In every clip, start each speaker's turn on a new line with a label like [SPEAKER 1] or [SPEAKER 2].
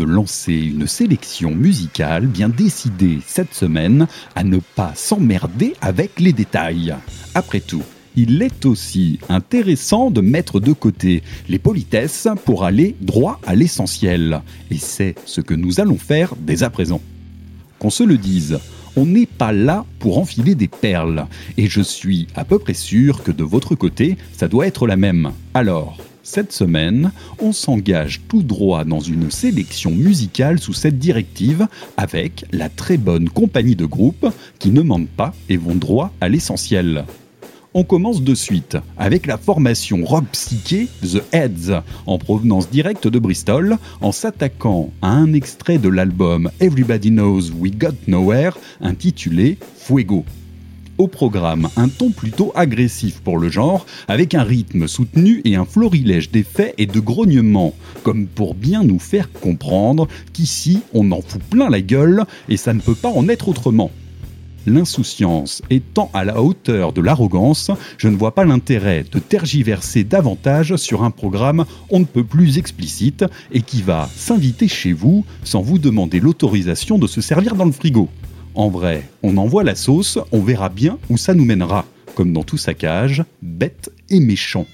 [SPEAKER 1] de lancer une sélection musicale bien décidée cette semaine à ne pas s'emmerder avec les détails. Après tout, il est aussi intéressant de mettre de côté les politesses pour aller droit à l'essentiel. Et c'est ce que nous allons faire dès à présent. Qu'on se le dise, on n'est pas là pour enfiler des perles. Et je suis à peu près sûr que de votre côté, ça doit être la même. Alors, cette semaine, on s'engage tout droit dans une sélection musicale sous cette directive avec la très bonne compagnie de groupes qui ne mentent pas et vont droit à l'essentiel. On commence de suite avec la formation rock psyché The Heads, en provenance directe de Bristol, en s'attaquant à un extrait de l'album Everybody Knows We Got Nowhere intitulé Fuego. Au programme, un ton plutôt agressif pour le genre, avec un rythme soutenu et un florilège d'effets et de grognements, comme pour bien nous faire comprendre qu'ici on en fout plein la gueule et ça ne peut pas en être autrement. L'insouciance étant à la hauteur de l'arrogance, je ne vois pas l'intérêt de tergiverser davantage sur un programme on ne peut plus explicite et qui va s'inviter chez vous sans vous demander l'autorisation de se servir dans le frigo. En vrai, on envoie la sauce, on verra bien où ça nous mènera. Comme dans tout saccage, bête et méchant.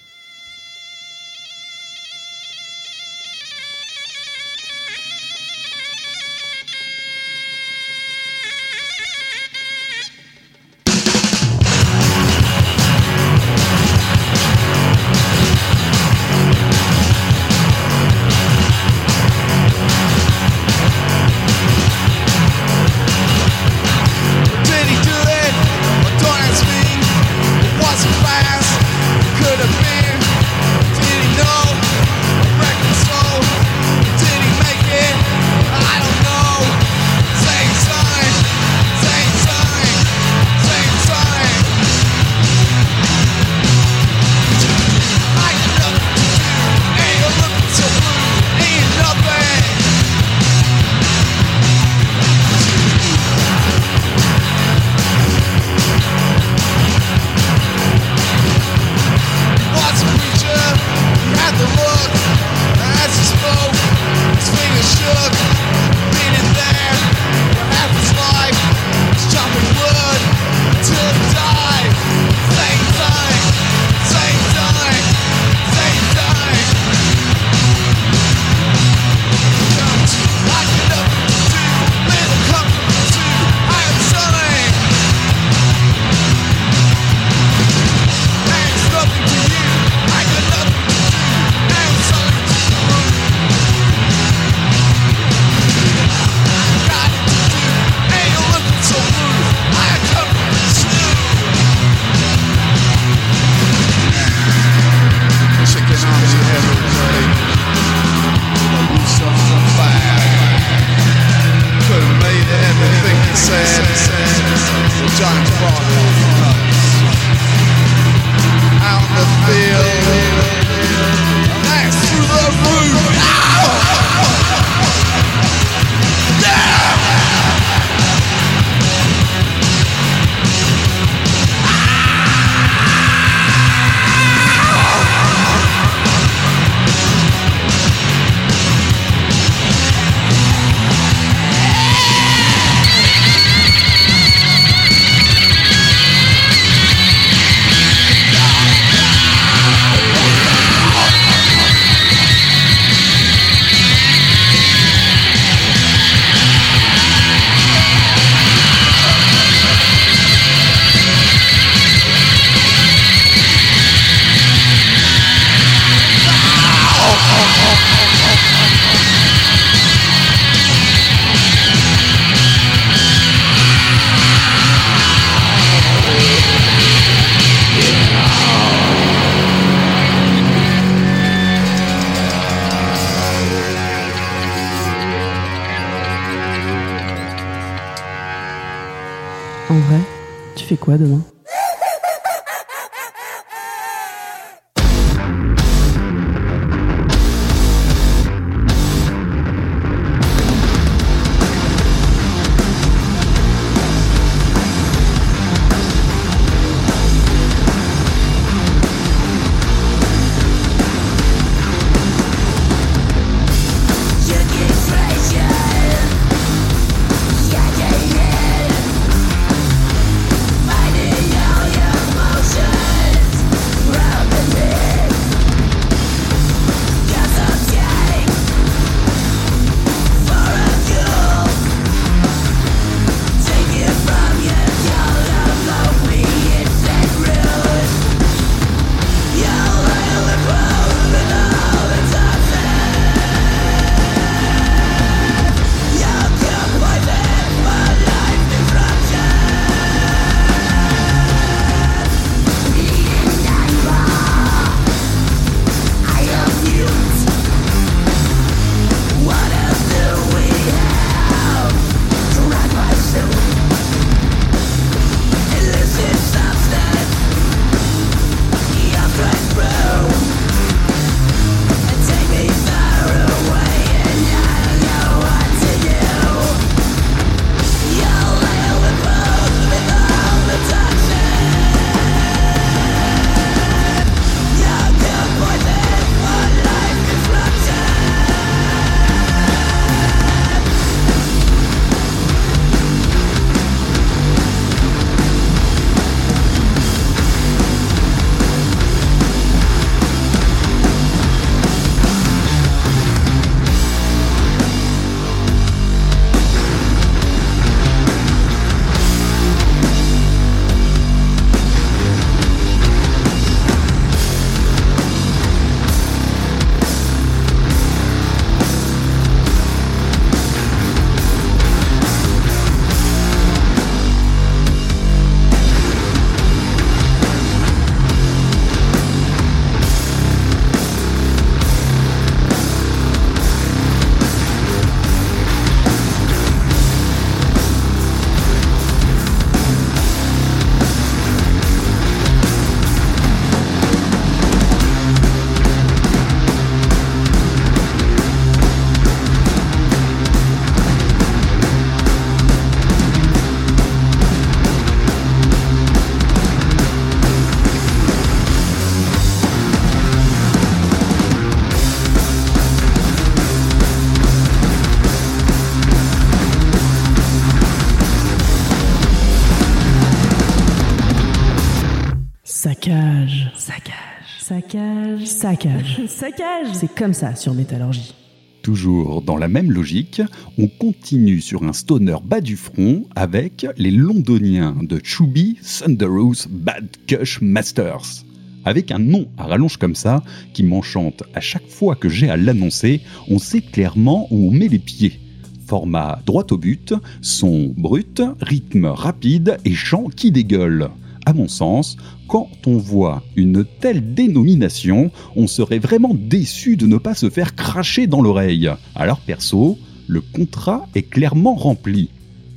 [SPEAKER 2] Saccage. C'est comme ça sur Métallurgie.
[SPEAKER 1] Toujours dans la même logique, on continue sur un stoner bas du front avec les londoniens de Chubby Thunderous Bad Kush Masters. Avec un nom à rallonge comme ça, qui m'enchante à chaque fois que j'ai à l'annoncer, on sait clairement où on met les pieds. Format droit au but, son brut, rythme rapide et chant qui dégueule. À mon sens, quand on voit une telle dénomination, on serait vraiment déçu de ne pas se faire cracher dans l'oreille. Alors perso, le contrat est clairement rempli.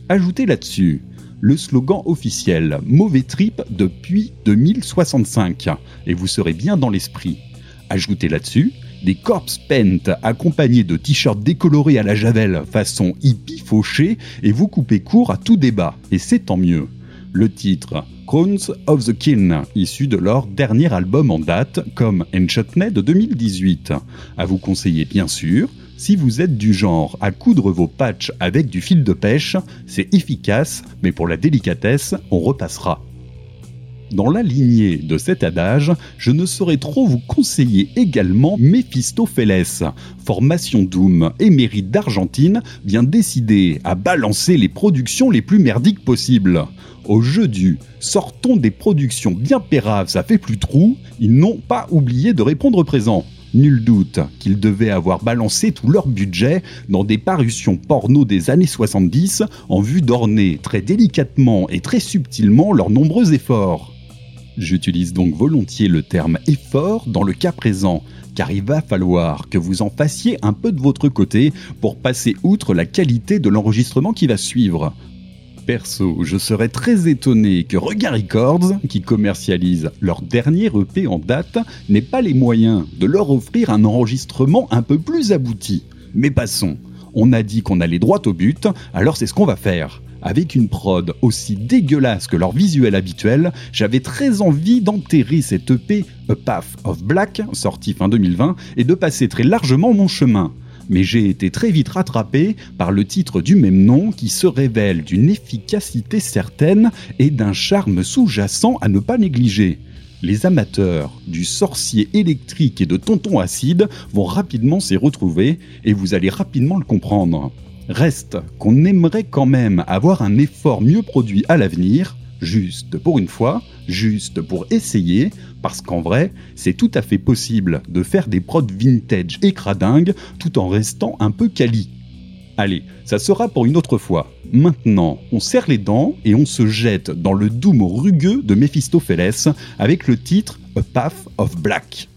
[SPEAKER 1] Ajoutez là-dessus le slogan officiel Mauvais trip depuis 2065 et vous serez bien dans l'esprit. Ajoutez là-dessus des corpse paint accompagnés de t-shirts décolorés à la javel façon hippie fauché et vous coupez court à tout débat et c'est tant mieux. Le titre Crowns of the Kin, issu de leur dernier album en date, comme Enchantment de 2018. À vous conseiller bien sûr, si vous êtes du genre à coudre vos patchs avec du fil de pêche, c'est efficace, mais pour la délicatesse, on repassera. Dans la lignée de cet adage, je ne saurais trop vous conseiller également Mephistopheles, formation Doom émérite d'Argentine, bien décidé à balancer les productions les plus merdiques possibles. Au jeu du sortons des productions bien péraves, ça fait plus trou, ils n'ont pas oublié de répondre présent. Nul doute qu'ils devaient avoir balancé tout leur budget dans des parutions porno des années 70 en vue d'orner très délicatement et très subtilement leurs nombreux efforts. J'utilise donc volontiers le terme effort dans le cas présent, car il va falloir que vous en fassiez un peu de votre côté pour passer outre la qualité de l'enregistrement qui va suivre. Perso, je serais très étonné que Regard Records, qui commercialise leur dernier EP en date, n'ait pas les moyens de leur offrir un enregistrement un peu plus abouti. Mais passons, on a dit qu'on allait droit au but, alors c'est ce qu'on va faire. Avec une prod aussi dégueulasse que leur visuel habituel, j'avais très envie d'enterrer cette EP A Path of Black, sorti fin 2020, et de passer très largement mon chemin mais j'ai été très vite rattrapé par le titre du même nom qui se révèle d'une efficacité certaine et d'un charme sous-jacent à ne pas négliger. Les amateurs du sorcier électrique et de tonton acide vont rapidement s'y retrouver et vous allez rapidement le comprendre. Reste qu'on aimerait quand même avoir un effort mieux produit à l'avenir, juste pour une fois, juste pour essayer, parce qu'en vrai, c'est tout à fait possible de faire des prods vintage et cradingues tout en restant un peu quali. Allez, ça sera pour une autre fois. Maintenant, on serre les dents et on se jette dans le doom rugueux de Mephistopheles avec le titre A Path of Black.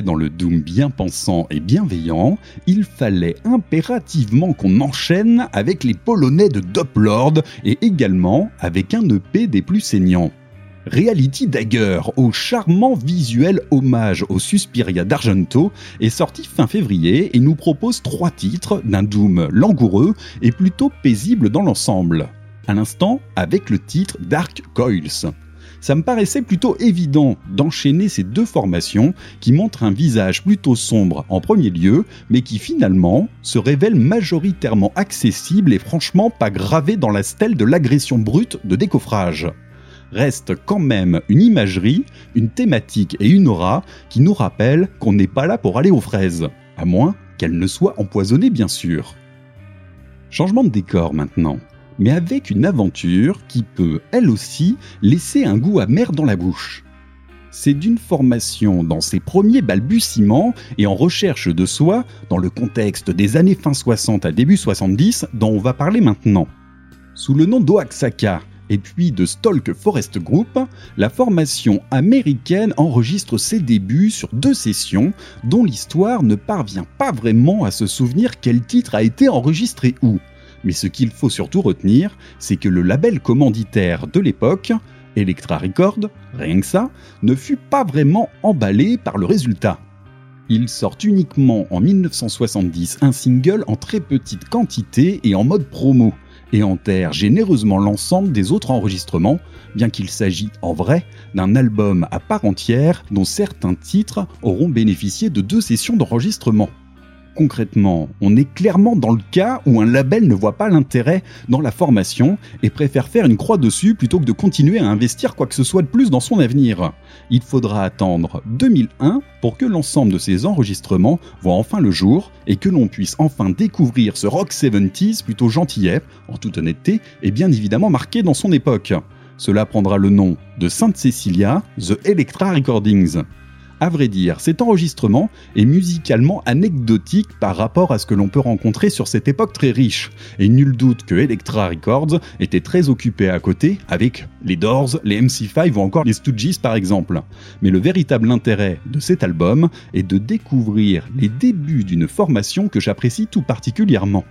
[SPEAKER 1] Dans le Doom bien pensant et bienveillant, il fallait impérativement qu'on enchaîne avec les Polonais de Doplord et également avec un EP des plus saignants. Reality Dagger, au charmant visuel hommage au Suspiria d'Argento, est sorti fin février et nous propose trois titres d'un Doom langoureux et plutôt paisible dans l'ensemble. À l'instant, avec le titre Dark Coils ça me paraissait plutôt évident d'enchaîner ces deux formations qui montrent un visage plutôt sombre en premier lieu, mais qui finalement se révèlent majoritairement accessibles et franchement pas gravés dans la stèle de l'agression brute de décoffrage reste quand même une imagerie, une thématique et une aura qui nous rappellent qu'on n'est pas là pour aller aux fraises, à moins qu'elles ne soient empoisonnées bien sûr. Changement de décor maintenant mais avec une aventure qui peut, elle aussi, laisser un goût amer dans la bouche. C'est d'une formation dans ses premiers balbutiements et en recherche de soi, dans le contexte des années fin 60 à début 70, dont on va parler maintenant. Sous le nom d'Oaxaca et puis de Stalk Forest Group, la formation américaine enregistre ses débuts sur deux sessions dont l'histoire ne parvient pas vraiment à se souvenir quel titre a été enregistré où. Mais ce qu'il faut surtout retenir, c'est que le label commanditaire de l'époque, Electra Record, rien que ça, ne fut pas vraiment emballé par le résultat. Il sort uniquement en 1970 un single en très petite quantité et en mode promo, et enterre généreusement l'ensemble des autres enregistrements, bien qu'il s'agit en vrai d'un album à part entière dont certains titres auront bénéficié de deux sessions d'enregistrement concrètement, on est clairement dans le cas où un label ne voit pas l'intérêt dans la formation et préfère faire une croix dessus plutôt que de continuer à investir quoi que ce soit de plus dans son avenir. Il faudra attendre 2001 pour que l'ensemble de ces enregistrements voient enfin le jour et que l'on puisse enfin découvrir ce rock 70s plutôt gentillet, en toute honnêteté, et bien évidemment marqué dans son époque. Cela prendra le nom de Sainte Cecilia, The Electra Recordings. À vrai dire, cet enregistrement est musicalement anecdotique par rapport à ce que l'on peut rencontrer sur cette époque très riche, et nul doute que Elektra Records était très occupé à côté avec les Doors, les MC5 ou encore les Stooges par exemple. Mais le véritable intérêt de cet album est de découvrir les débuts d'une formation que j'apprécie tout particulièrement.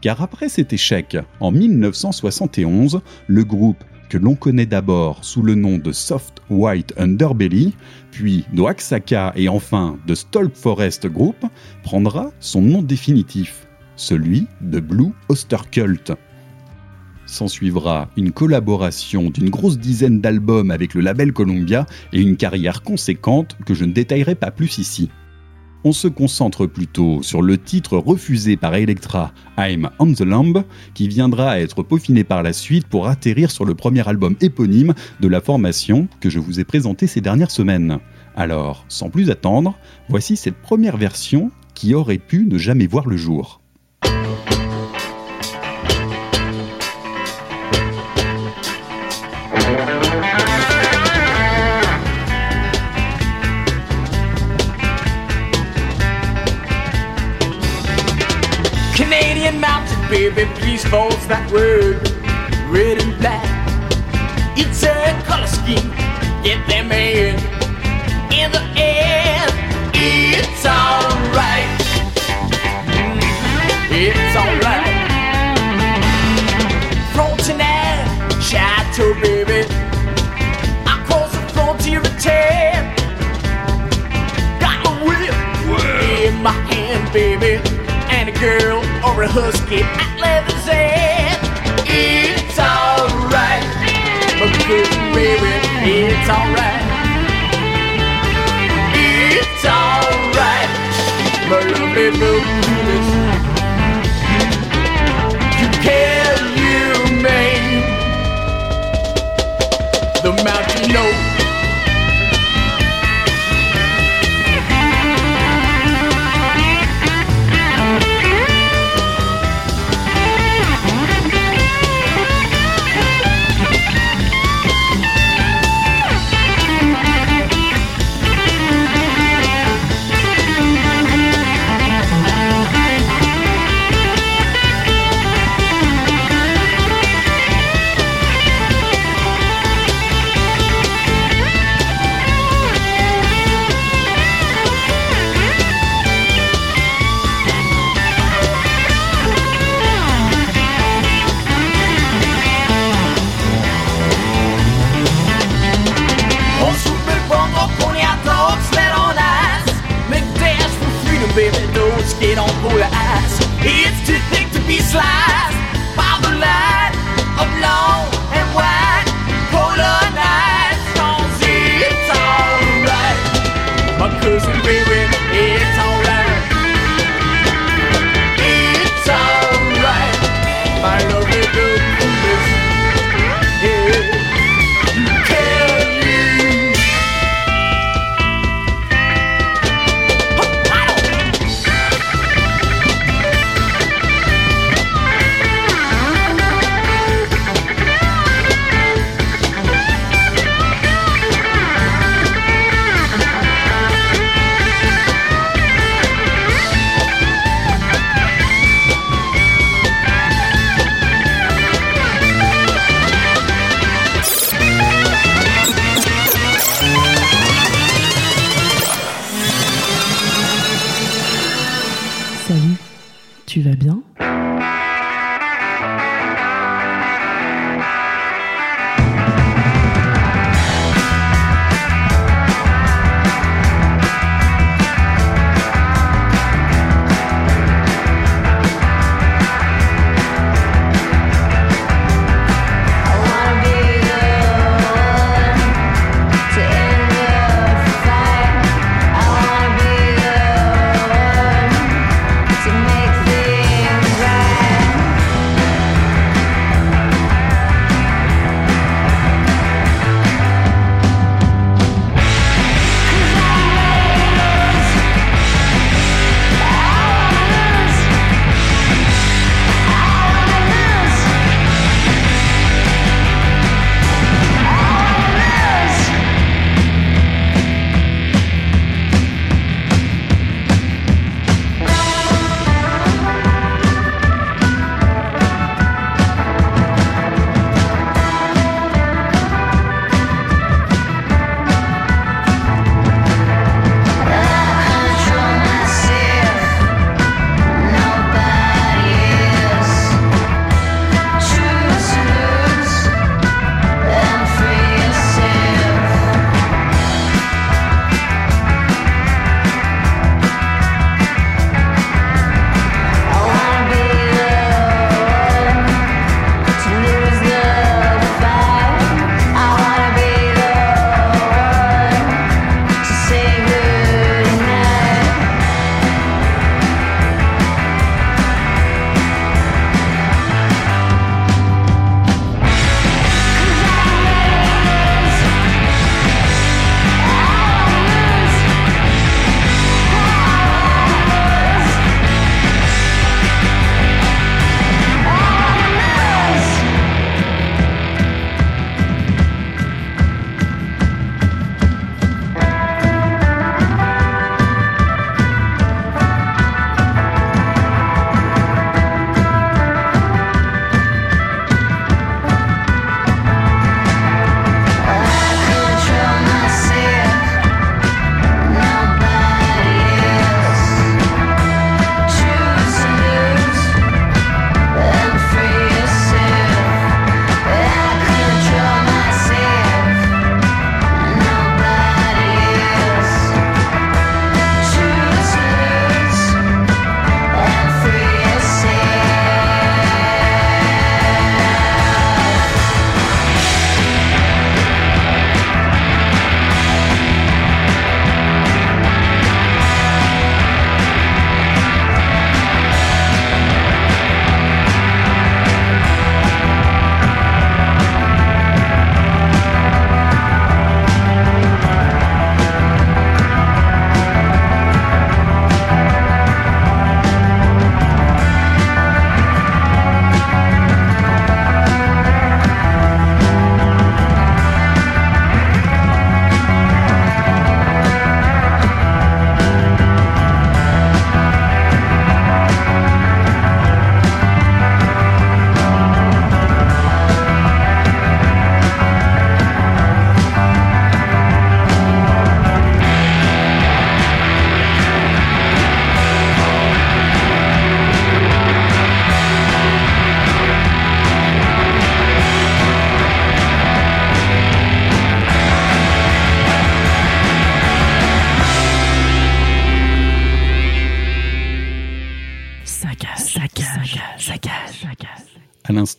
[SPEAKER 1] Car après cet échec, en 1971, le groupe que l'on connaît d'abord sous le nom de Soft White Underbelly, puis d'Oaxaca et enfin de Stalk Forest Group, prendra son nom définitif, celui de Blue Ostercult. S'ensuivra une collaboration d'une grosse dizaine d'albums avec le label Columbia et une carrière conséquente que je ne détaillerai pas plus ici on se concentre plutôt sur le titre refusé par Electra, I'm on the Lamb, qui viendra être peaufiné par la suite pour atterrir sur le premier album éponyme de la formation que je vous ai présenté ces dernières semaines. Alors, sans plus attendre, voici cette première version qui aurait pu ne jamais voir le jour.
[SPEAKER 3] Please that word. Red and black. It's a color scheme. Get them in. In the end, it's alright. It's alright. Frontenac, Chateau, baby. Across the frontier ten. Got a whip in my hand, baby. And a girl or a husky at Leather's But lovely blue baby nose, get on your eyes. It's too thick to be sliced by the light of
[SPEAKER 1] love.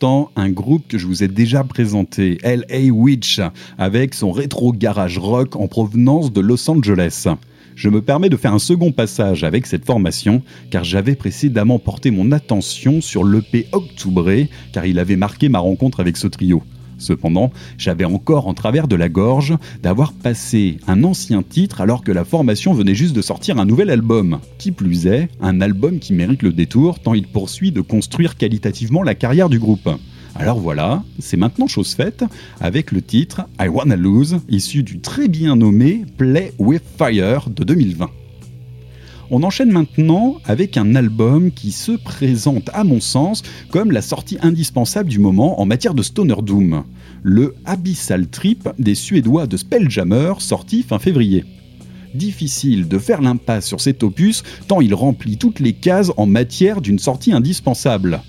[SPEAKER 1] Un groupe que je vous ai déjà présenté, L.A. Witch, avec son rétro garage rock en provenance de Los Angeles. Je me permets de faire un second passage avec cette formation, car j'avais précédemment porté mon attention sur l'EP Octubré, car il avait marqué ma rencontre avec ce trio. Cependant, j'avais encore en travers de la gorge d'avoir passé un ancien titre alors que la formation venait juste de sortir un nouvel album. Qui plus est, un album qui mérite le détour tant il poursuit de construire qualitativement la carrière du groupe. Alors voilà, c'est maintenant chose faite avec le titre I Wanna Lose, issu du très bien nommé Play with Fire de 2020. On enchaîne maintenant avec un album qui se présente à mon sens comme la sortie indispensable du moment en matière de stoner doom, le Abyssal Trip des Suédois de Spelljammer sorti fin février. Difficile de faire l'impasse sur cet opus tant il remplit toutes les cases en matière d'une sortie indispensable.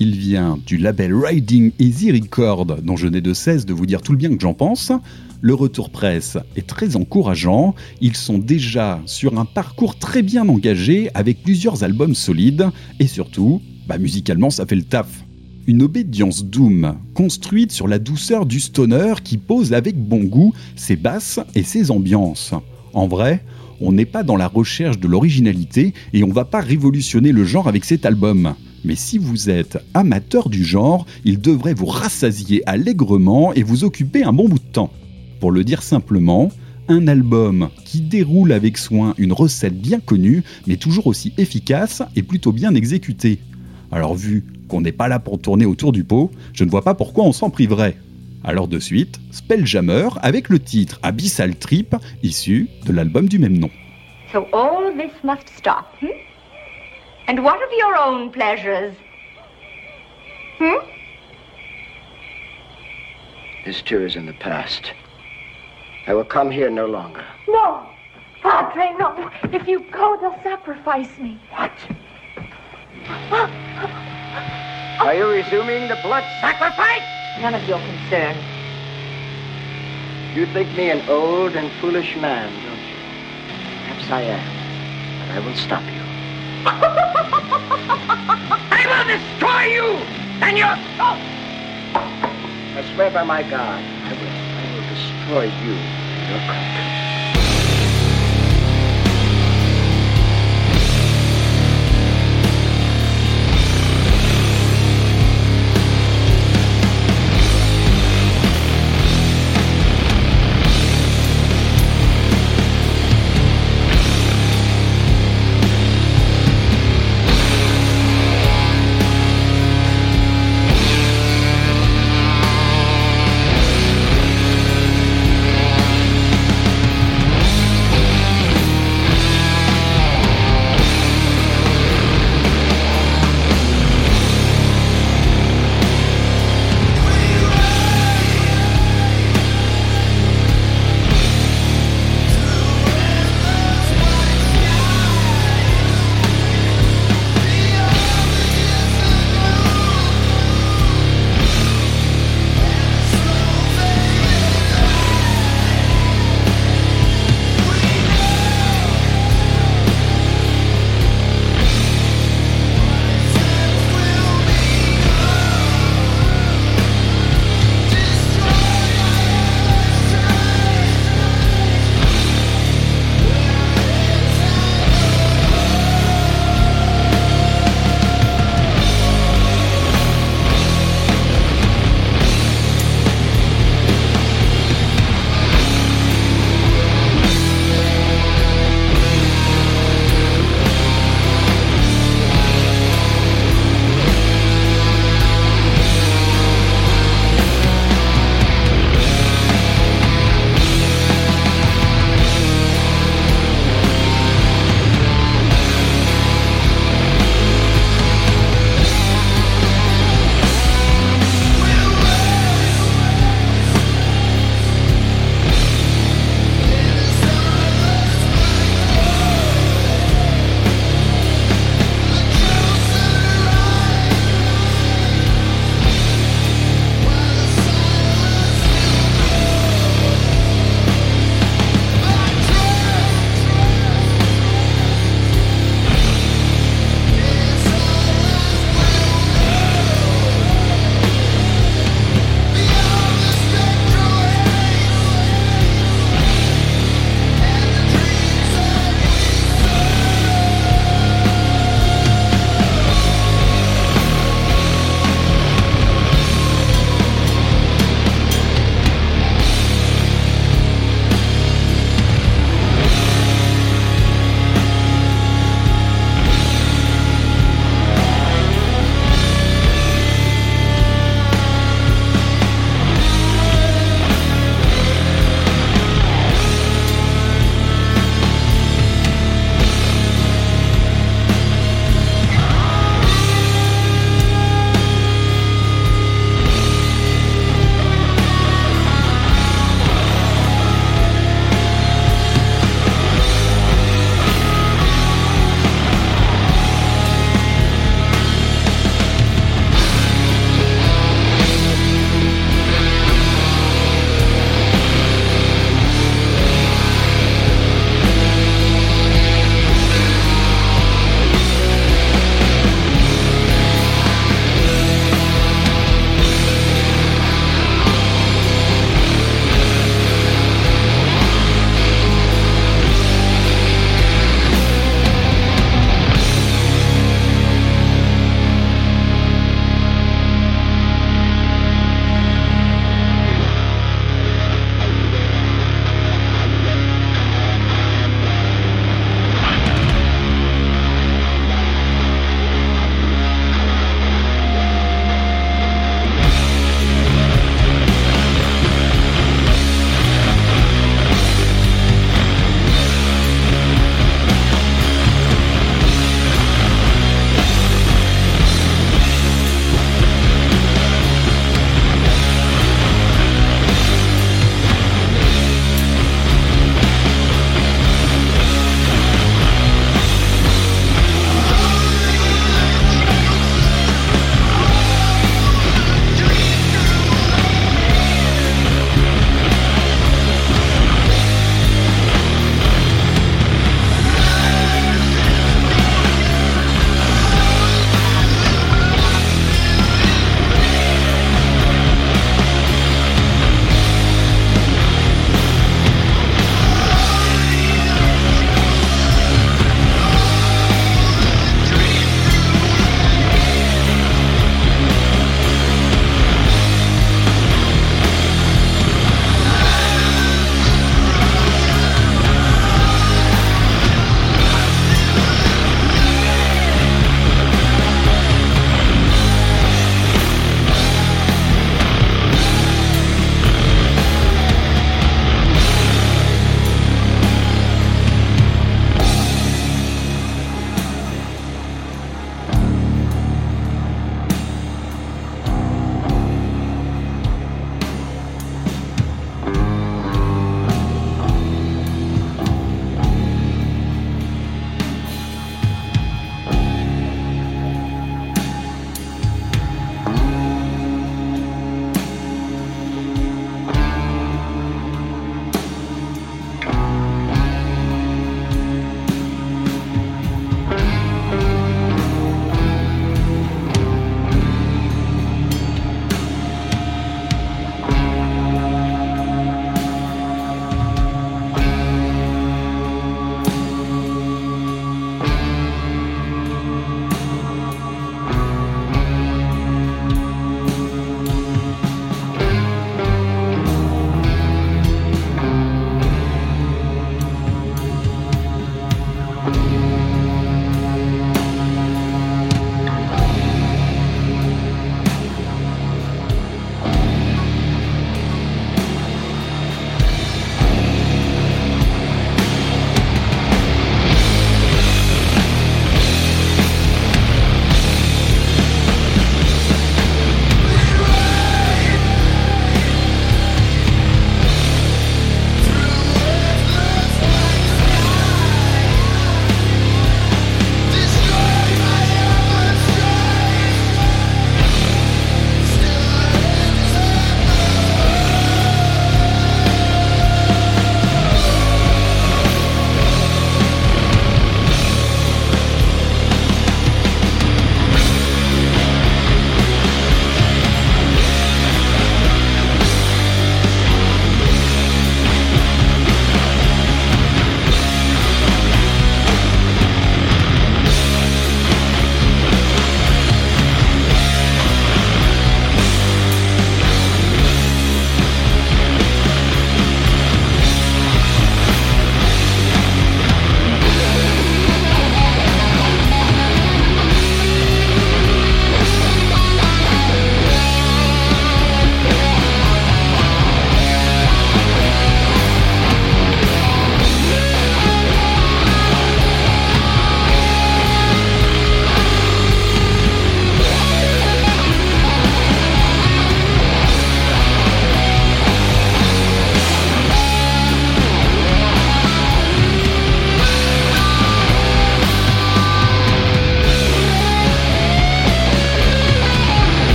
[SPEAKER 1] Il vient du label Riding Easy Record, dont je n'ai de cesse de vous dire tout le bien que j'en pense. Le retour presse est très encourageant. Ils sont déjà sur un parcours très bien engagé avec plusieurs albums solides et surtout, bah, musicalement, ça fait le taf. Une obédience doom, construite sur la douceur du stoner qui pose avec bon goût ses basses et ses ambiances. En vrai, on n'est pas dans la recherche de l'originalité et on va pas révolutionner le genre avec cet album. Mais si vous êtes amateur du genre, il devrait vous rassasier allègrement et vous occuper un bon bout de temps. Pour le dire simplement, un album qui déroule avec soin une recette bien connue, mais toujours aussi efficace et plutôt bien exécutée. Alors vu qu'on n'est pas là pour tourner autour du pot, je ne vois pas pourquoi on s'en priverait. Alors de suite, Spelljammer avec le titre Abyssal Trip, issu de l'album du même nom.
[SPEAKER 4] So all this must stop, hmm? And what of your own pleasures? Hmm?
[SPEAKER 5] This too is in the past. I will come here no longer.
[SPEAKER 4] No, Padre, no. If you go, they'll sacrifice me.
[SPEAKER 5] What? Ah. Are you resuming the blood sacrifice?
[SPEAKER 4] None of your concern.
[SPEAKER 5] You think me an old and foolish man, don't you? Perhaps I am, but I will stop you. I will destroy you and your. Oh! I swear by my God, I will. I will destroy you and your country.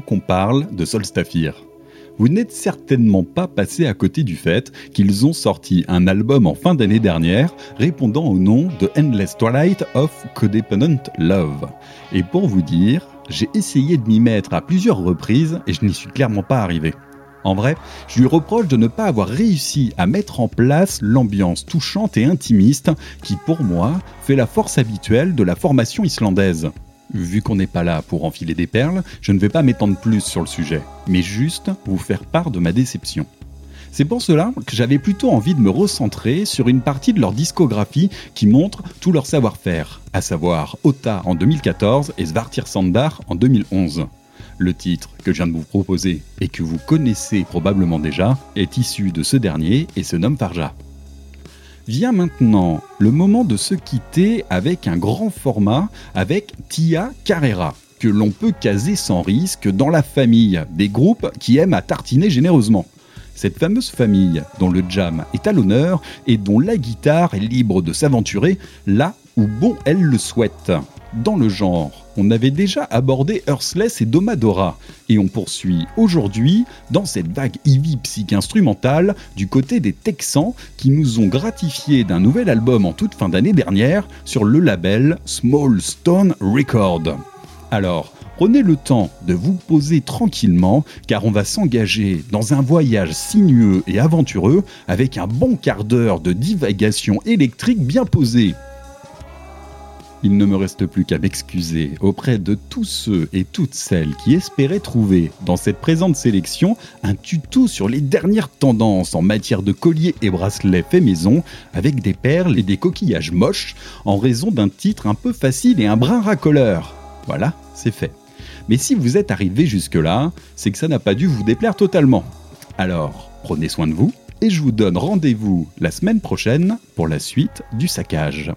[SPEAKER 1] Qu'on parle de Solstafir. Vous n'êtes certainement pas passé à côté du fait qu'ils ont sorti un album en fin d'année dernière répondant au nom de Endless Twilight of Codependent Love. Et pour vous dire, j'ai essayé de m'y mettre à plusieurs reprises et je n'y suis clairement pas arrivé. En vrai, je lui reproche de ne pas avoir réussi à mettre en place l'ambiance touchante et intimiste qui, pour moi, fait la force habituelle de la formation islandaise. Vu qu'on n'est pas là pour enfiler des perles, je ne vais pas m'étendre plus sur le sujet, mais juste vous faire part de ma déception. C'est pour cela que j'avais plutôt envie de me recentrer sur une partie de leur discographie qui montre tout leur savoir-faire, à savoir Ota en 2014 et Svartir Sandar en 2011. Le titre que je viens de vous proposer et que vous connaissez probablement déjà est issu de ce dernier et se nomme Farja. Vient maintenant le moment de se quitter avec un grand format avec Tia Carrera, que l'on peut caser sans risque dans la famille des groupes qui aiment à tartiner généreusement. Cette fameuse famille dont le jam est à l'honneur et dont la guitare est libre de s'aventurer là où bon elle le souhaite. Dans le genre, on avait déjà abordé Earthless et Domadora, et on poursuit aujourd'hui dans cette vague heavy psych instrumentale du côté des Texans qui nous ont gratifié d'un nouvel album en toute fin d'année dernière sur le label Small Stone Record. Alors, prenez le temps de vous poser tranquillement car on va s'engager dans un voyage sinueux et aventureux avec un bon quart d'heure de divagation électrique bien posée. Il ne me reste plus qu'à m'excuser auprès de tous ceux et toutes celles qui espéraient trouver dans cette présente sélection un tuto sur les dernières tendances en matière de colliers et bracelets faits maison avec des perles et des coquillages moches en raison d'un titre un peu facile et un brin racoleur. Voilà, c'est fait. Mais si vous êtes arrivé jusque-là, c'est que ça n'a pas dû vous déplaire totalement. Alors, prenez soin de vous et je vous donne rendez-vous la semaine prochaine pour la suite du
[SPEAKER 2] saccage.